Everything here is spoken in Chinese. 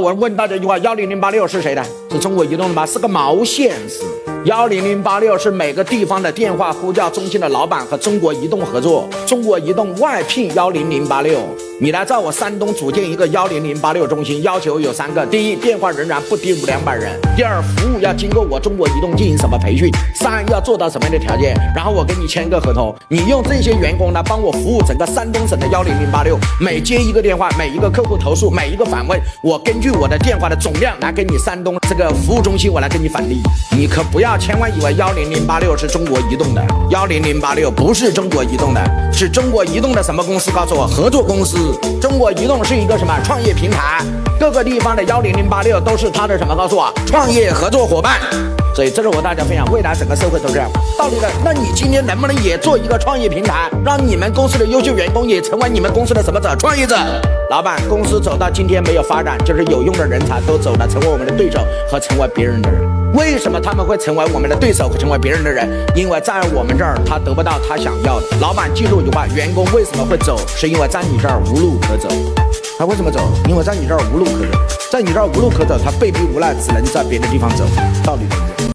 我问大家一句话：幺零零八六是谁的？是中国移动的吗？是个毛线事！幺零零八六是每个地方的电话呼叫中心的老板和中国移动合作，中国移动外聘幺零零八六。你来在我山东组建一个幺零零八六中心，要求有三个：第一，电话仍然不低于两百人；第二，服务要经过我中国移动进行什么培训；三，要做到什么样的条件？然后我给你签一个合同，你用这些员工来帮我服务整个山东省的幺零零八六。每接一个电话，每一个客户投诉，每一个反问，我根据我的电话的总量来给你山东这个服务中心，我来给你返利。你可不要千万以为幺零零八六是中国移动的，幺零零八六不是中国移动的，是中国移动的什么公司？告诉我，合作公司。中国移动是一个什么创业平台？各个地方的幺零零八六都是它的什么？告诉我，创业合作伙伴。所以这是我大家分享，未来整个社会都是这样道理的。那你今天能不能也做一个创业平台，让你们公司的优秀员工也成为你们公司的什么者？创业者？老板，公司走到今天没有发展，就是有用的人才都走了，成为我们的对手和成为别人的人。为什么他们会成为我们的对手会成为别人的人？因为在我们这儿他得不到他想要的。老板记住一句话：员工为什么会走？是因为在你这儿无路可走。他为什么走？因为在你这儿无路可走，在你这儿无路可走，他被逼无奈，只能在别的地方走。道理。